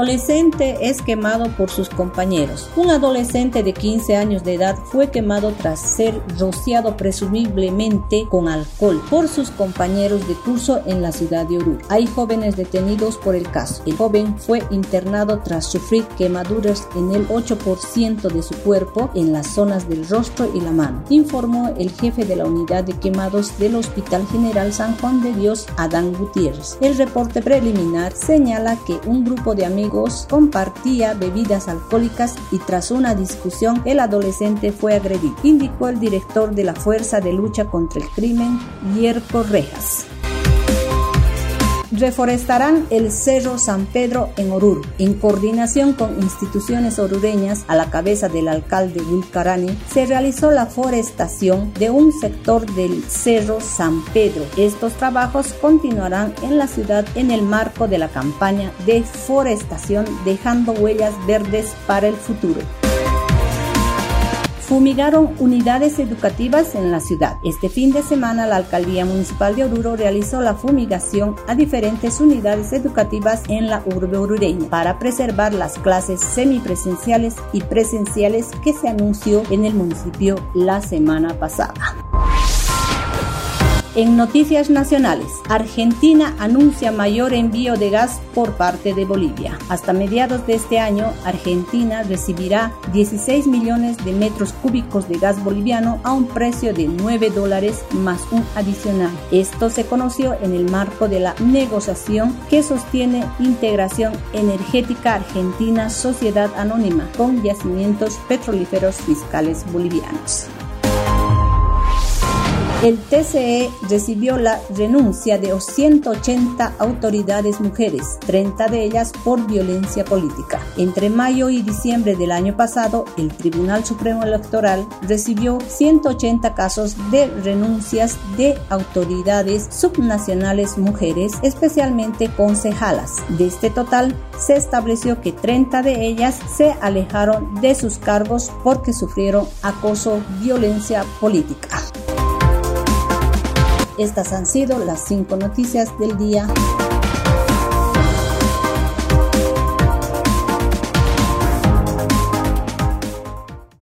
Adolescente es quemado por sus compañeros. Un adolescente de 15 años de edad fue quemado tras ser rociado presumiblemente con alcohol por sus compañeros de curso en la ciudad de Oruro. Hay jóvenes detenidos por el caso. El joven fue internado tras sufrir quemaduras en el 8% de su cuerpo en las zonas del rostro y la mano, informó el jefe de la unidad de quemados del Hospital General San Juan de Dios, Adán Gutiérrez. El reporte preliminar señala que un grupo de amigos compartía bebidas alcohólicas y tras una discusión el adolescente fue agredido, indicó el director de la Fuerza de Lucha contra el Crimen, Yerko Rejas reforestarán el Cerro San Pedro en Oruro. En coordinación con instituciones orureñas, a la cabeza del alcalde Wilcarani, se realizó la forestación de un sector del Cerro San Pedro. Estos trabajos continuarán en la ciudad en el marco de la campaña de forestación dejando huellas verdes para el futuro fumigaron unidades educativas en la ciudad. Este fin de semana la Alcaldía Municipal de Oruro realizó la fumigación a diferentes unidades educativas en la urbe orureña para preservar las clases semipresenciales y presenciales que se anunció en el municipio la semana pasada. En noticias nacionales, Argentina anuncia mayor envío de gas por parte de Bolivia. Hasta mediados de este año, Argentina recibirá 16 millones de metros cúbicos de gas boliviano a un precio de 9 dólares más un adicional. Esto se conoció en el marco de la negociación que sostiene Integración Energética Argentina Sociedad Anónima con yacimientos petrolíferos fiscales bolivianos. El TCE recibió la renuncia de 180 autoridades mujeres, 30 de ellas por violencia política. Entre mayo y diciembre del año pasado, el Tribunal Supremo Electoral recibió 180 casos de renuncias de autoridades subnacionales mujeres, especialmente concejalas. De este total, se estableció que 30 de ellas se alejaron de sus cargos porque sufrieron acoso, violencia política. Estas han sido las cinco noticias del día.